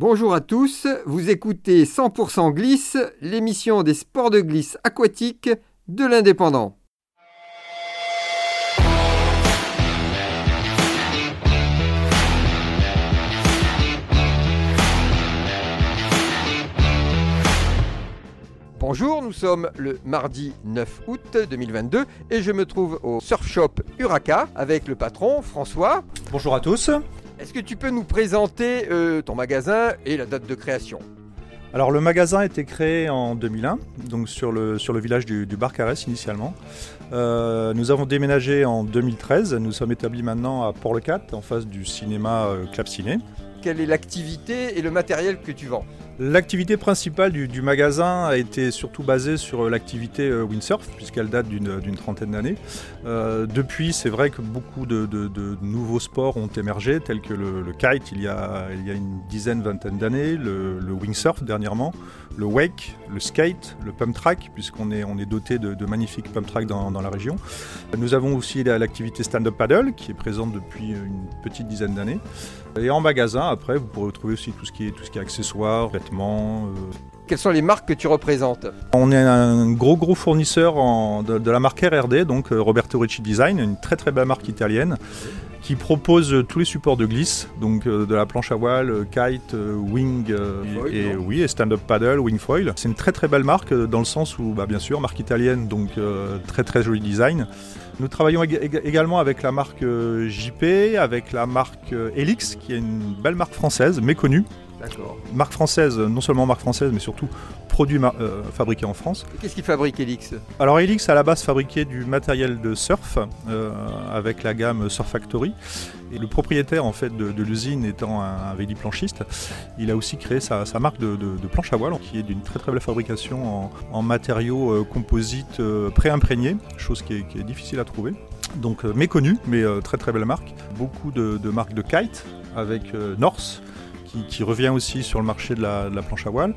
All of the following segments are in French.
Bonjour à tous, vous écoutez 100% Glisse, l'émission des sports de glisse aquatique de l'Indépendant. Bonjour, nous sommes le mardi 9 août 2022 et je me trouve au Surf Shop Uraka avec le patron François. Bonjour à tous. Est-ce que tu peux nous présenter euh, ton magasin et la date de création? Alors le magasin a été créé en 2001, donc sur le, sur le village du, du Barcarès initialement. Euh, nous avons déménagé en 2013, nous sommes établis maintenant à Port-le-Cat, en face du cinéma euh, Clap Ciné. Quelle est l'activité et le matériel que tu vends? L'activité principale du, magasin a été surtout basée sur l'activité euh, windsurf, puisqu'elle date d'une d'une trentaine d'années. Euh, depuis, c'est vrai que beaucoup de, nouveaux sports ont émergé, tels que le, kite il y, a, une dizaine, vingtaine d'années, le, windsurf dernièrement, le wake, le skate, le pump track, puisqu'on est, doté de, magnifiques pump track dans, la région. Nous avons aussi la- l'activité stand-up paddle, qui est présente depuis une petite dizaine d'années. Et en magasin, après, vous pourrez retrouver aussi tout ce qui est, tout ce qui est accessoires, vêtements. euh. Quelles sont les marques que tu représentes On est un gros gros fournisseur en- de, de la marque RRD, donc euh, Roberto Ricci Design, une très très belle marque italienne qui propose euh, tous les supports de glisse, donc de la planche à voile, kite, wing Foil, et, oui, et stand-up paddle, wing foil. C'est une très très belle marque dans le sens où, bah, bien sûr, marque italienne, donc euh, très très joli design. Nous travaillons ég- ég- également avec la marque JP, avec la marque Helix, qui est une belle marque française, méconnue. D'accord. Marque française, non seulement marque française, mais surtout produit euh, fabriqué en France. Qu'est-ce qu'il fabrique Elix? Alors Helix à la base fabriquait du matériel de surf euh, avec la gamme Surf Factory. Et le propriétaire en fait de, de l'usine étant un, un véliplanchiste, il a aussi créé sa, sa marque de, de- de planche à voile qui est d'une très très belle fabrication en, en matériaux euh, composites euh, pré-imprégnés, chose qui est, qui est difficile à trouver. Donc euh, méconnue, mais euh, très très belle marque. Beaucoup de, marques de kite avec euh, Norse qui, revient aussi sur le marché de la, planche à voile.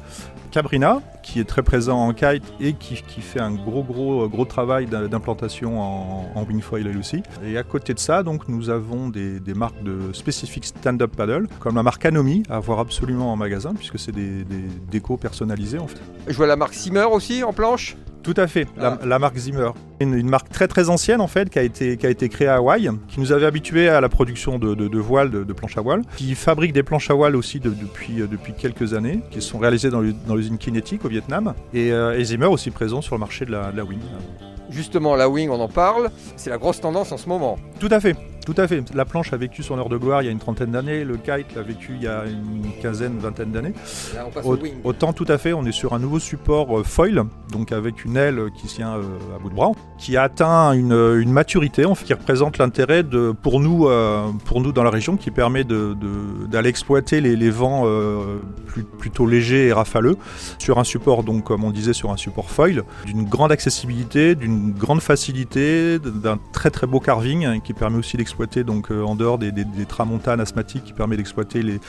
Cabrina, qui est très présent en kite et qui, fait un gros gros gros travail d'im- d'implantation en, en wingfoil elle aussi. Et à côté de ça, donc nous avons des, des marques de spécifiques stand-up paddle, comme la marque Anomi, à voir absolument en magasin, puisque c'est des, des décos personnalisés en fait. Je vois la marque Simmer aussi en planche? Tout à fait, la, Ah. la marque Zimmer. Une, une marque très très ancienne en fait, qui a été, qui a été créée à Hawaï, qui nous avait habitués à la production de, de, de voiles, de, de planches à voile, qui fabrique des planches à voile aussi de- depuis, euh, depuis quelques années, qui sont réalisées dans l'u- dans l'usine Kinetic au Vietnam, et, euh, et Zimmer aussi présent sur le marché de la, de la Wing. Justement, la wing, on en parle. C'est la grosse tendance en ce moment. Tout à fait, tout à fait. La planche a vécu son heure de gloire il y a une trentaine d'années, le kite l'a vécu il y a une quinzaine, vingtaine d'années. Au-. Autant tout à fait, on est sur un nouveau support euh, foil, donc avec une aile qui tient euh, à bout de bras, qui a atteint une, une maturité, en fait, qui représente l'intérêt pour nous, euh, pour nous dans la région, qui permet d'aller exploiter les, les vents euh, plus- plutôt légers et rafaleux sur un support, donc comme on disait, sur un support foil, d'une grande accessibilité, d'une grande facilité, d'un très très beau carving hein, qui permet aussi d'exploiter donc euh, en dehors des, des, des tramontanes asthmatiques, qui permet d'exploiter les,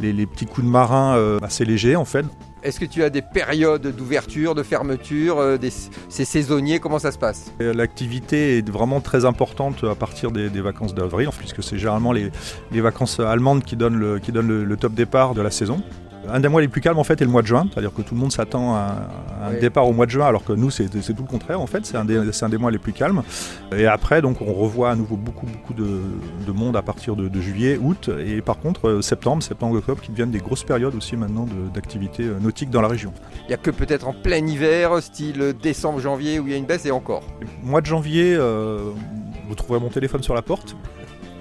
les, les petits coups de marin euh, assez légers en fait. Est-ce que tu as des périodes d'ouverture, de fermeture, euh, des... c'est saisonnier Comment ça se passe? L'activité est vraiment très importante à partir des, des vacances d'avril, puisque c'est généralement les, les vacances allemandes qui donnent, le, qui donnent le, le top départ de la saison. Un des mois les plus calmes en fait est le mois de juin, c'est-à-dire que tout le monde s'attend à, un Oui. départ au mois de juin, alors que nous c'est tout le contraire en fait, c'est un, des- c'est un des mois les plus calmes. Et après donc on revoit à nouveau beaucoup beaucoup de, de monde à partir de, de juillet, août, et par contre euh, septembre, septembre, octobre qui deviennent des grosses périodes aussi maintenant d'activité euh, nautique dans la région. Il n'y a que peut-être en plein hiver, style décembre, janvier, où il y a une baisse et encore. Mois de janvier, euh, vous trouverez mon téléphone sur la porte.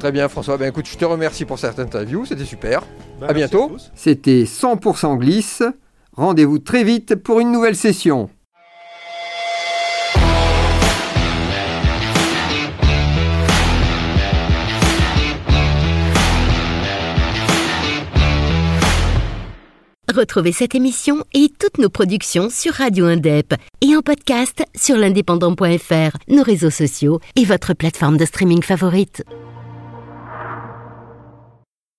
Très bien François, ben écoute, je te remercie pour cette interview, c'était super. Bah, À bientôt. C'était 100% glisse. Rendez-vous très vite pour une nouvelle session. Retrouvez cette émission et toutes nos productions sur Radio Indep et en podcast sur l'indépendant.fr, nos réseaux sociaux et votre plateforme de streaming favorite.